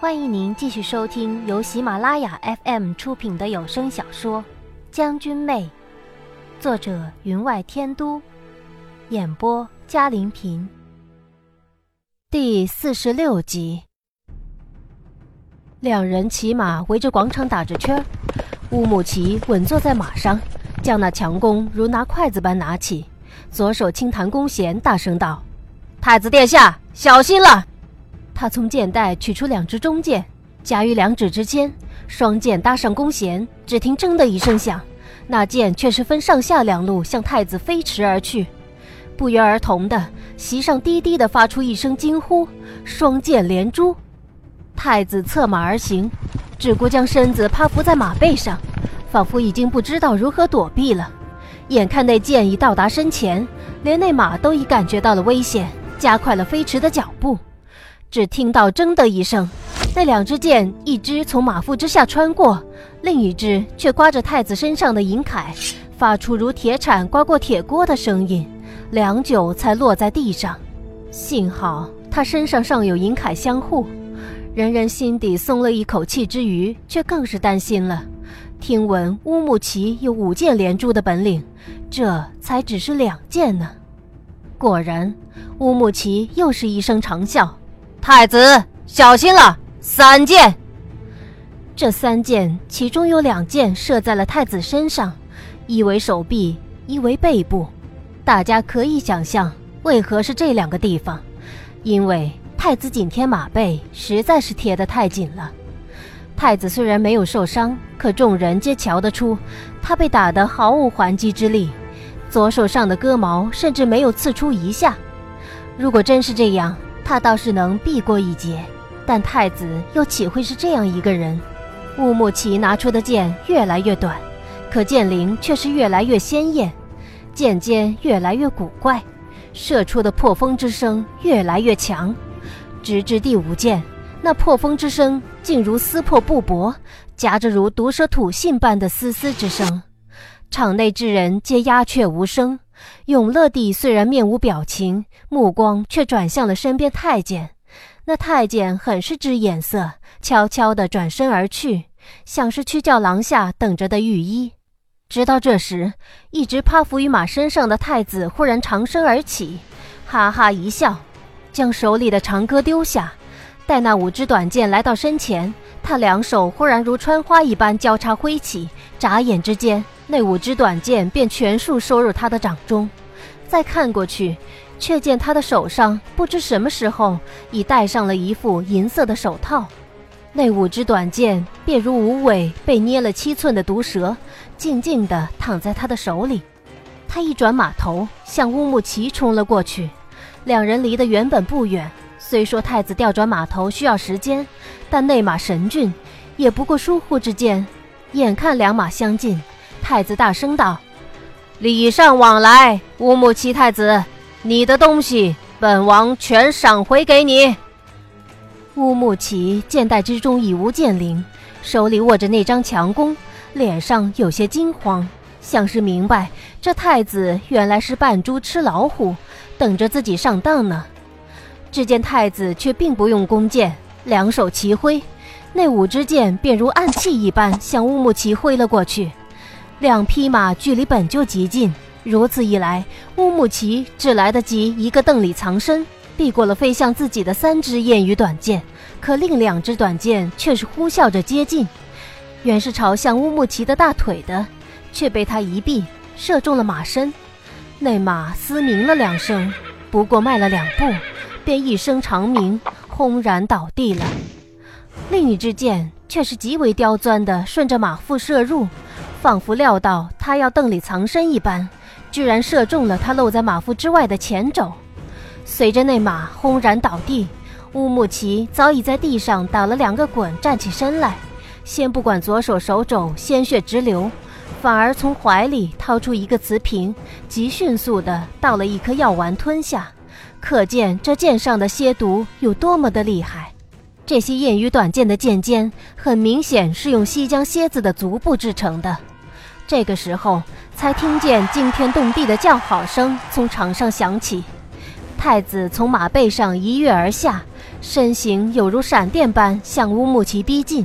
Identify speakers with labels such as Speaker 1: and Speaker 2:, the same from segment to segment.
Speaker 1: 欢迎您继续收听由喜马拉雅 FM 出品的有声小说《将军妹》，作者云外天都，演播嘉林平。第四十六集，两人骑马围着广场打着圈，乌木齐稳坐在马上，将那强弓如拿筷子般拿起，左手轻弹弓弦，大声道：“太子殿下，小心了！”他从剑袋取出两支中剑，夹于两指之间，双剑搭上弓弦，只听“铮”的一声响，那剑却是分上下两路向太子飞驰而去。不约而同的，席上低低的发出一声惊呼：“双剑连珠！”太子策马而行，只顾将身子趴伏在马背上，仿佛已经不知道如何躲避了。眼看那剑已到达身前，连那马都已感觉到了危险，加快了飞驰的脚步。只听到“铮”的一声，那两支箭，一支从马腹之下穿过，另一支却刮着太子身上的银铠，发出如铁铲刮过铁锅的声音，良久才落在地上。幸好他身上尚有银铠相护，人人心底松了一口气之余，却更是担心了。听闻乌木齐有五箭连珠的本领，这才只是两箭呢。果然，乌木齐又是一声长啸。太子，小心了！三箭，这三箭其中有两箭射在了太子身上，一为手臂，一为背部。大家可以想象，为何是这两个地方？因为太子紧贴马背，实在是贴得太紧了。太子虽然没有受伤，可众人皆瞧得出，他被打得毫无还击之力，左手上的戈矛甚至没有刺出一下。如果真是这样，他倒是能避过一劫，但太子又岂会是这样一个人？乌木齐拿出的剑越来越短，可剑灵却是越来越鲜艳，剑尖越来越古怪，射出的破风之声越来越强，直至第五剑，那破风之声竟如撕破布帛，夹着如毒蛇吐信般的嘶嘶之声。场内之人皆鸦雀无声。永乐帝虽然面无表情，目光却转向了身边太监。那太监很是知眼色，悄悄地转身而去，像是去叫廊下等着的御医。直到这时，一直趴伏于马身上的太子忽然长身而起，哈哈一笑，将手里的长戈丢下。待那五支短剑来到身前，他两手忽然如穿花一般交叉挥起，眨眼之间。那五支短剑便全数收入他的掌中，再看过去，却见他的手上不知什么时候已戴上了一副银色的手套。那五支短剑便如无尾被捏了七寸的毒蛇，静静地躺在他的手里。他一转马头，向乌木齐冲了过去。两人离得原本不远，虽说太子调转马头需要时间，但内马神骏，也不过疏忽之间。眼看两马相近。太子大声道：“礼尚往来，乌木齐太子，你的东西，本王全赏回给你。”乌木齐剑袋之中已无剑灵，手里握着那张强弓，脸上有些惊慌，像是明白这太子原来是扮猪吃老虎，等着自己上当呢。只见太子却并不用弓箭，两手齐挥，那五支箭便如暗器一般向乌木齐挥了过去。两匹马距离本就极近，如此一来，乌木齐只来得及一个邓里藏身，避过了飞向自己的三支燕羽短剑。可另两只短剑却是呼啸着接近，原是朝向乌木齐的大腿的，却被他一避，射中了马身。那马嘶鸣了两声，不过迈了两步，便一声长鸣，轰然倒地了。另一支箭却是极为刁钻的，顺着马腹射入。仿佛料到他要邓里藏身一般，居然射中了他露在马腹之外的前肘。随着那马轰然倒地，乌木齐早已在地上打了两个滚，站起身来，先不管左手手肘鲜血直流，反而从怀里掏出一个瓷瓶，极迅速地倒了一颗药丸吞下。可见这剑上的蝎毒有多么的厉害。这些燕羽短剑的剑尖，很明显是用西江蝎子的足部制成的。这个时候，才听见惊天动地的叫好声从场上响起。太子从马背上一跃而下，身形有如闪电般向乌木齐逼近。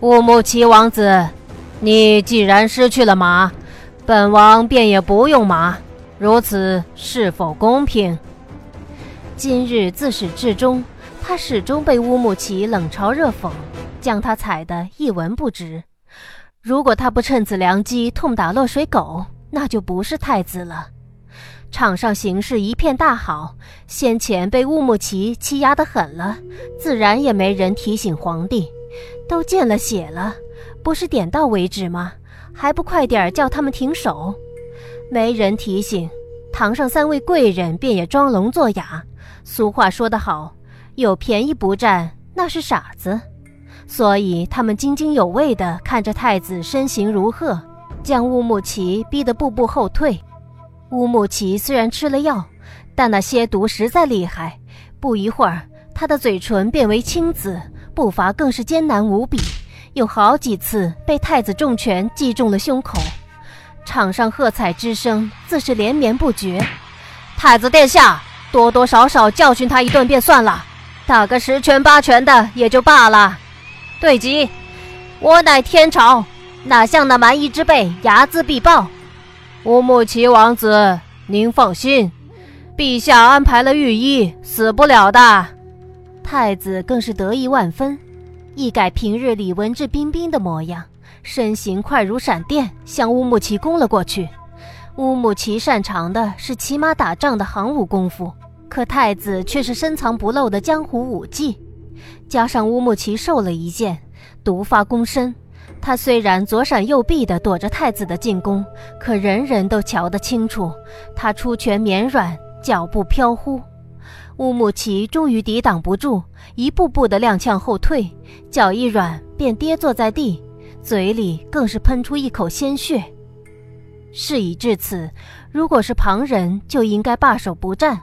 Speaker 1: 乌木齐王子，你既然失去了马，本王便也不用马，如此是否公平？今日自始至终，他始终被乌木齐冷嘲热讽，将他踩得一文不值。如果他不趁此良机痛打落水狗，那就不是太子了。场上形势一片大好，先前被乌木齐欺压得狠了，自然也没人提醒皇帝。都见了血了，不是点到为止吗？还不快点叫他们停手！没人提醒，堂上三位贵人便也装聋作哑。俗话说得好，有便宜不占那是傻子。所以他们津津有味地看着太子身形如鹤，将乌木齐逼得步步后退。乌木齐虽然吃了药，但那蝎毒实在厉害，不一会儿，他的嘴唇变为青紫，步伐更是艰难无比，有好几次被太子重拳击中了胸口。场上喝彩之声自是连绵不绝。太子殿下，多多少少教训他一顿便算了，打个十拳八拳的也就罢了。对极，我乃天朝，哪像那蛮夷之辈，睚眦必报。乌木齐王子，您放心，陛下安排了御医，死不了的。太子更是得意万分，一改平日里文质彬彬的模样，身形快如闪电，向乌木齐攻了过去。乌木齐擅长的是骑马打仗的行武功夫，可太子却是深藏不露的江湖武技，加上乌木齐受了一剑，毒发攻身。他虽然左闪右避地躲着太子的进攻，可人人都瞧得清楚，他出拳绵软，脚步飘忽。乌木齐终于抵挡不住，一步步地踉跄后退，脚一软便跌坐在地，嘴里更是喷出一口鲜血。事已至此，如果是旁人，就应该罢手不战。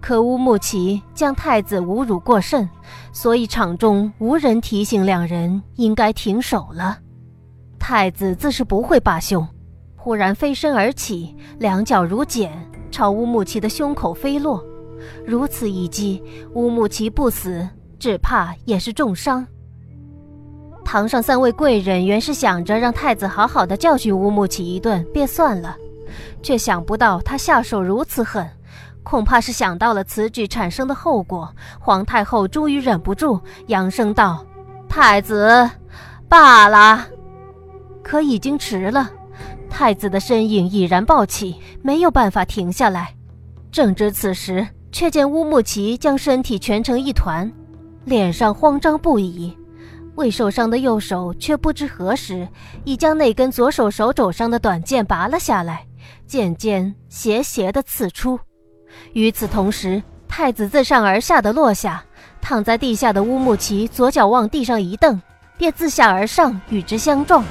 Speaker 1: 可乌木齐将太子侮辱过甚，所以场中无人提醒两人应该停手了。太子自是不会罢休，忽然飞身而起，两脚如剪，朝乌木齐的胸口飞落。如此一击，乌木齐不死，只怕也是重伤。堂上三位贵人原是想着让太子好好的教训乌木齐一顿便算了，却想不到他下手如此狠，恐怕是想到了此举产生的后果。皇太后终于忍不住扬声道：“太子，罢了。”可已经迟了，太子的身影已然暴起，没有办法停下来。正值此时，却见乌木齐将身体蜷成一团，脸上慌张不已。未受伤的右手却不知何时已将那根左手手肘上的短剑拔了下来，剑尖斜斜地刺出。与此同时，太子自上而下的落下，躺在地下的乌木齐左脚往地上一蹬，便自下而上与之相撞。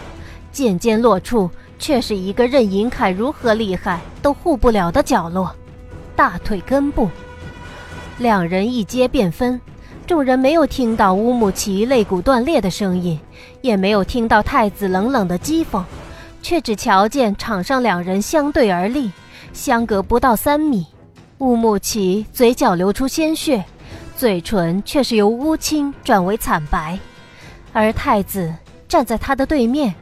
Speaker 1: 剑尖落处，却是一个任银凯如何厉害都护不了的角落，大腿根部。两人一接便分，众人没有听到乌木齐肋骨断裂的声音，也没有听到太子冷冷的讥讽，却只瞧见场上两人相对而立，相隔不到三米。乌木齐嘴角流出鲜血，嘴唇却是由乌青转为惨白，而太子站在他的对面。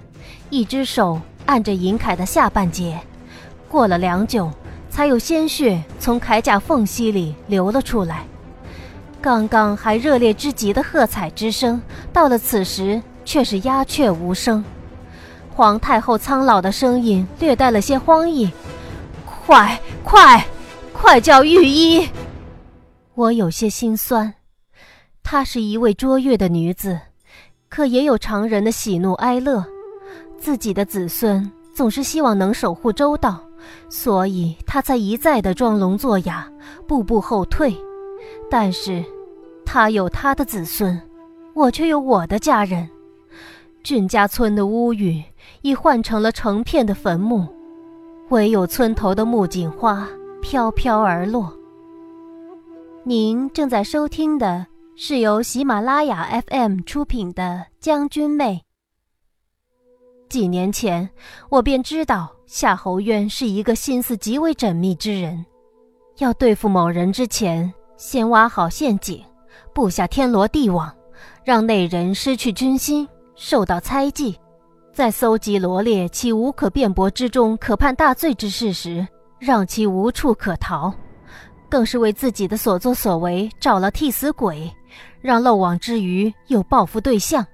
Speaker 1: 一只手按着银铠的下半截，过了良久，才有鲜血从铠甲缝隙里流了出来。刚刚还热烈之极的喝彩之声，到了此时却是鸦雀无声。皇太后苍老的声音略带了些慌意：“快快快叫御医！”我有些心酸。她是一位卓越的女子，可也有常人的喜怒哀乐。自己的子孙总是希望能守护周到，所以她才一再的装聋作哑，步步后退。但是，他有他的子孙，我却有我的家人。俊家村的屋宇已换成了成片的坟墓，唯有村头的木槿花飘飘而落。您正在收听的是由喜马拉雅 FM 出品的《将军妹》。几年前，我便知道夏侯渊是一个心思极为缜密之人。要对付某人之前，先挖好陷阱，布下天罗地网，让内人失去军心，受到猜忌，在搜集罗列其无可辩驳之中可判大罪之事时，让其无处可逃，更是为自己的所作所为找了替死鬼，让漏网之鱼有报复对象，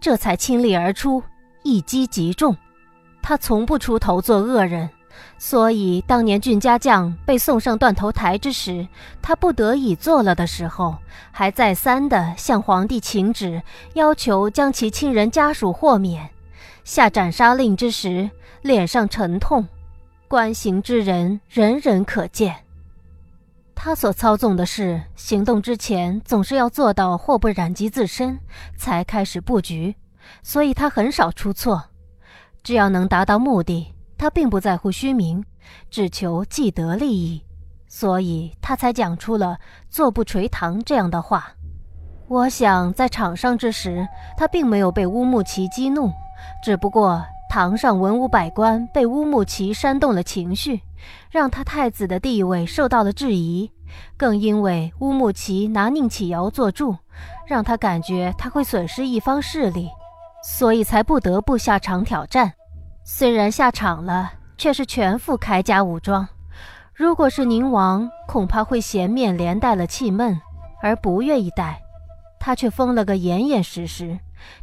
Speaker 1: 这才倾力而出，一击即中。他从不出头做恶人。所以，当年俊家将被送上断头台之时，他不得已做了的时候，还再三的向皇帝请旨，要求将其亲人家属豁免。下斩杀令之时，脸上沉痛，观行之人人人可见。他所操纵的事，行动之前总是要做到祸不染及自身，才开始布局，所以他很少出错，只要能达到目的。他并不在乎虚名，只求既得利益，所以他才讲出了“坐不垂堂”这样的话。我想在场上之时，他并没有被乌木齐激怒，只不过堂上文武百官被乌木齐煽动了情绪，让他太子的地位受到了质疑。更因为乌木齐拿宁启尧做助，让他感觉他会损失一方势力，所以才不得不下场挑战。虽然下场了，却是全副铠甲武装。如果是宁王，恐怕会嫌面连带了气闷，而不愿意带。他却封了个严严实实，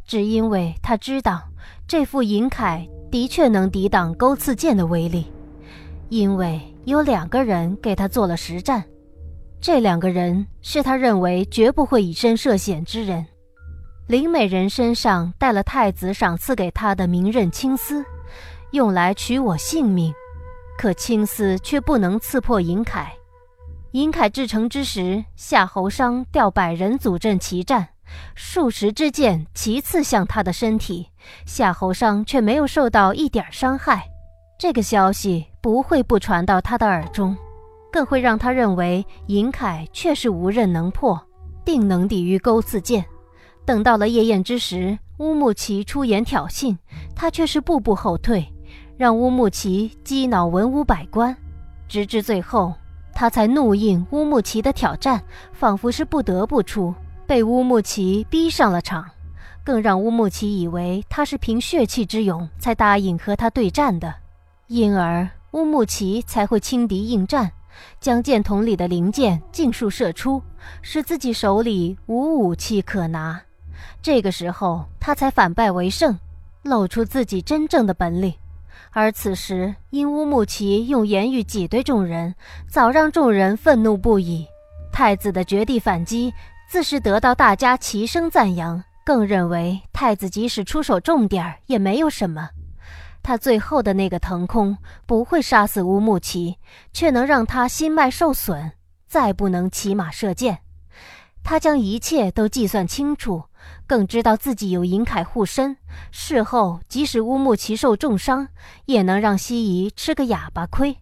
Speaker 1: 只因为他知道这副银铠的确能抵挡钩刺剑的威力。因为有两个人给他做了实战，这两个人是他认为绝不会以身涉险之人。林美人身上带了太子赏赐给他的明刃青丝。用来取我性命，可青丝却不能刺破银铠。银铠制成之时，夏侯商调百人组阵齐战，数十支箭齐刺向他的身体，夏侯商却没有受到一点伤害。这个消息不会不传到他的耳中，更会让他认为银铠确实无刃能破，定能抵御钩刺剑。等到了夜宴之时，乌木齐出言挑衅，他却是步步后退。让乌木齐激恼文武百官，直至最后，他才怒应乌木齐的挑战，仿佛是不得不出，被乌木齐逼上了场，更让乌木齐以为他是凭血气之勇才答应和他对战的，因而乌木齐才会轻敌应战，将箭筒里的零件尽数射出，使自己手里无武器可拿。这个时候，他才反败为胜，露出自己真正的本领。而此时，因乌木齐用言语挤兑众人，早让众人愤怒不已。太子的绝地反击，自是得到大家齐声赞扬，更认为太子即使出手重点儿也没有什么。他最后的那个腾空，不会杀死乌木齐，却能让他心脉受损，再不能骑马射箭。他将一切都计算清楚。更知道自己有银铠护身，事后即使乌木齐受重伤，也能让西夷吃个哑巴亏。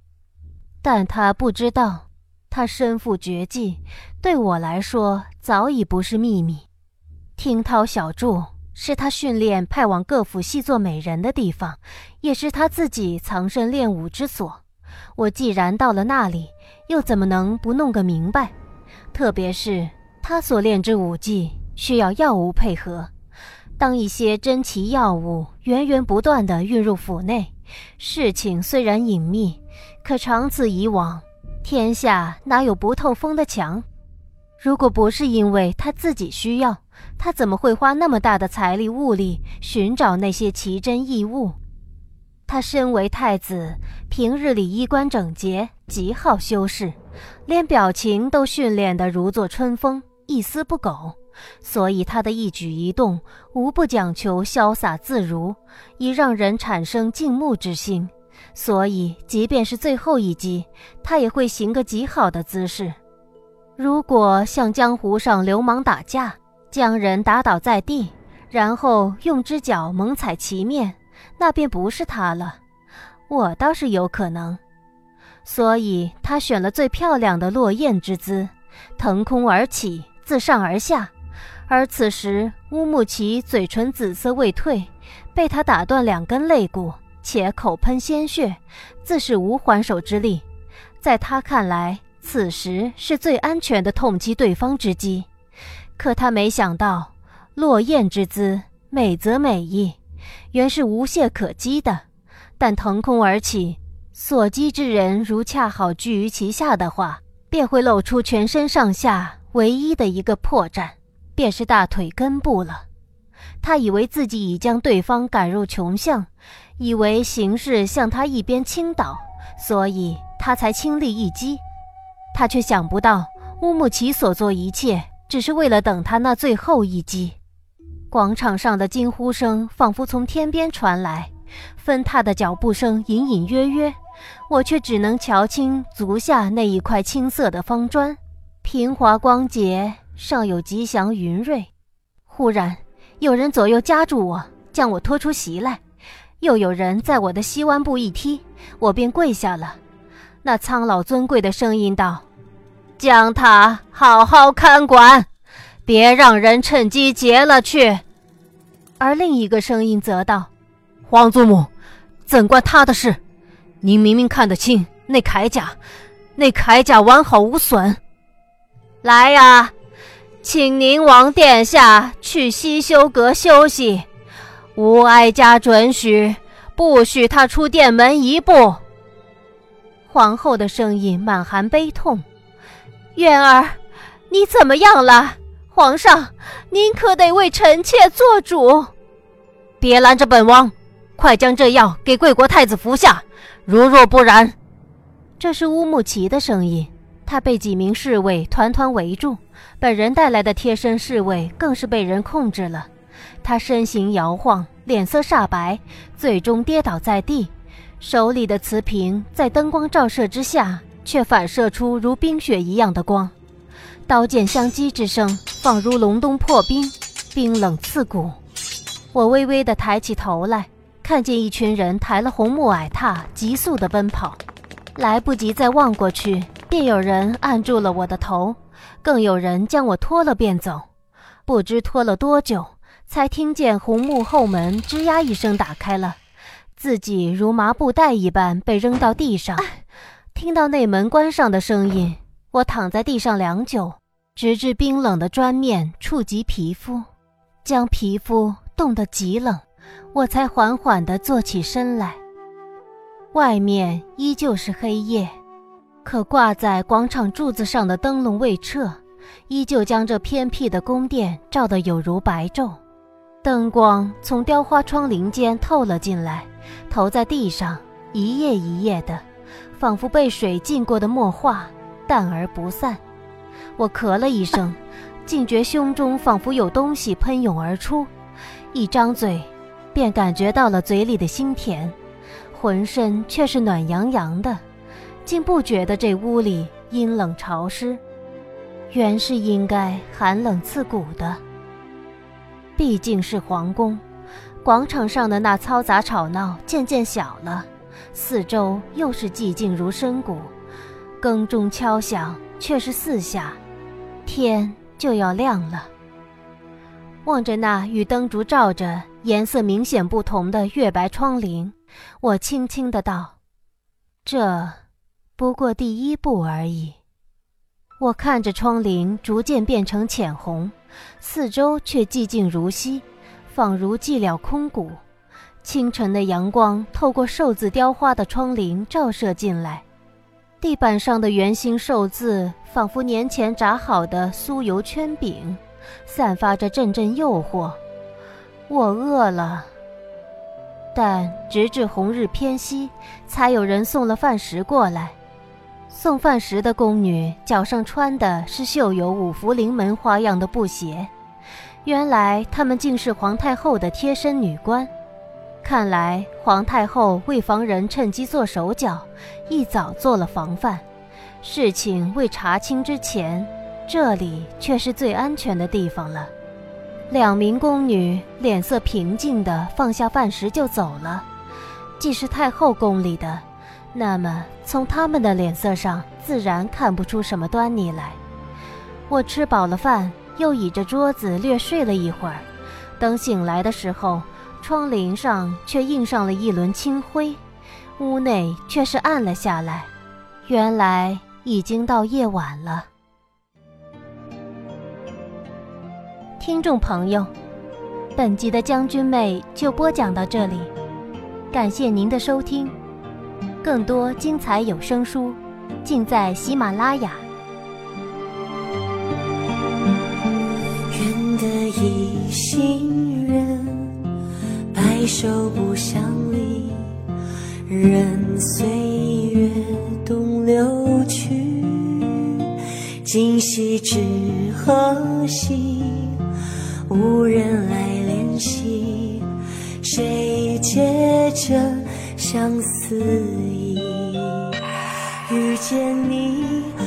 Speaker 1: 但他不知道，他身负绝技，对我来说早已不是秘密。听涛小筑是他训练派往各府细作美人的地方，也是他自己藏身练武之所。我既然到了那里，又怎么能不弄个明白？特别是他所练之武技。需要药物配合，当一些珍奇药物源源不断地运入府内，事情虽然隐秘，可长此以往，天下哪有不透风的墙？如果不是因为他自己需要，他怎么会花那么大的财力物力寻找那些奇珍异物？他身为太子，平日里衣冠整洁，极好修饰，连表情都训练得如坐春风，一丝不苟。所以他的一举一动无不讲求潇洒自如，以让人产生敬慕之心。所以，即便是最后一击，他也会行个极好的姿势。如果像江湖上流氓打架，将人打倒在地，然后用只脚猛踩其面，那便不是他了。我倒是有可能。所以他选了最漂亮的落雁之姿，腾空而起，自上而下。而此时，乌木齐嘴唇紫色未退，被他打断两根肋骨，且口喷鲜血，自是无还手之力。在他看来，此时是最安全的痛击对方之机。可他没想到，落雁之姿，美则美矣，原是无懈可击的。但腾空而起，所击之人如恰好居于其下的话，便会露出全身上下唯一的一个破绽，便是大腿根部了。他以为自己已将对方赶入穷巷，以为形势向他一边倾倒，所以他才轻力一击。他却想不到，乌木齐所做一切，只是为了等他那最后一击。广场上的惊呼声仿佛从天边传来。纷踏的脚步声隐隐约约，我却只能瞧清足下那一块青色的方砖，平滑光洁，尚有吉祥云瑞。忽然，有人左右夹住我，将我拖出席来；又有人在我的膝弯部一踢，我便跪下了。那苍老尊贵的声音道：“将他好好看管，别让人趁机劫了去。”而另一个声音则道。
Speaker 2: 皇祖母，怎关他的事？您明明看得清那铠甲，那铠甲完好无损。
Speaker 1: 来呀，请宁王殿下去西修阁休息，无哀家准许，不许他出殿门一步。皇后的声音满含悲痛：“渊儿，你怎么样了？皇上，您可得为臣妾做主。
Speaker 2: 别拦着本王！”快将这药给贵国太子服下，如若不然，
Speaker 1: 这是乌木齐的声音。他被几名侍卫团团围住，本人带来的贴身侍卫更是被人控制了。他身形摇晃，脸色煞白，最终跌倒在地，手里的瓷瓶在灯光照射之下，却反射出如冰雪一样的光。刀剑相击之声，仿如隆冬破冰，冰冷刺骨。我微微地抬起头来。看见一群人抬了红木矮榻，急速地奔跑，来不及再望过去，便有人按住了我的头，更有人将我拖了便走。不知拖了多久，才听见红木后门吱呀一声打开了，自己如麻布袋一般被扔到地上。听到那门关上的声音，我躺在地上良久，直至冰冷的砖面触及皮肤，将皮肤冻得极冷。我才缓缓地坐起身来。外面依旧是黑夜，可挂在广场柱子上的灯笼未撤，依旧将这偏僻的宫殿照得有如白昼。灯光从雕花窗棂间透了进来，投在地上，一页一页的，仿佛被水浸过的墨画，淡而不散。我咳了一声，竟觉胸中仿佛有东西喷涌而出，一张嘴。便感觉到了嘴里的腥甜，浑身却是暖洋洋的，竟不觉得这屋里阴冷潮湿，原是应该寒冷刺骨的。毕竟是皇宫，广场上的那嘈杂吵闹渐渐小了，四周又是寂静如深谷，更钟敲响却是四下，天就要亮了。望着那与灯烛照着。颜色明显不同的月白窗棂，我轻轻的道：“这不过第一步而已。”我看着窗棂逐渐变成浅红，四周却寂静如昔，仿如寂寥空谷。清晨的阳光透过寿字雕花的窗棂照射进来，地板上的圆形寿字仿佛年前炸好的酥油圈饼，散发着阵阵诱惑。我饿了，但直至红日偏西，才有人送了饭食过来。送饭食的宫女脚上穿的是绣有五福临门花样的布鞋，原来她们竟是皇太后的贴身女官。看来皇太后为防人趁机做手脚，一早做了防范。事情未查清之前，这里却是最安全的地方了。两名宫女脸色平静地放下饭食就走了。既是太后宫里的，那么从他们的脸色上自然看不出什么端倪来。我吃饱了饭，又倚着桌子略睡了一会儿。等醒来的时候，窗棂上却映上了一轮清辉，屋内却是暗了下来。原来已经到夜晚了。听众朋友，本集的将军妹就播讲到这里，感谢您的收听。更多精彩有声书，尽在喜马拉雅。
Speaker 3: 愿得一心人，白首不相离，任岁月东流去。今夕知何夕？无人来怜惜，谁借这相思意？遇见你。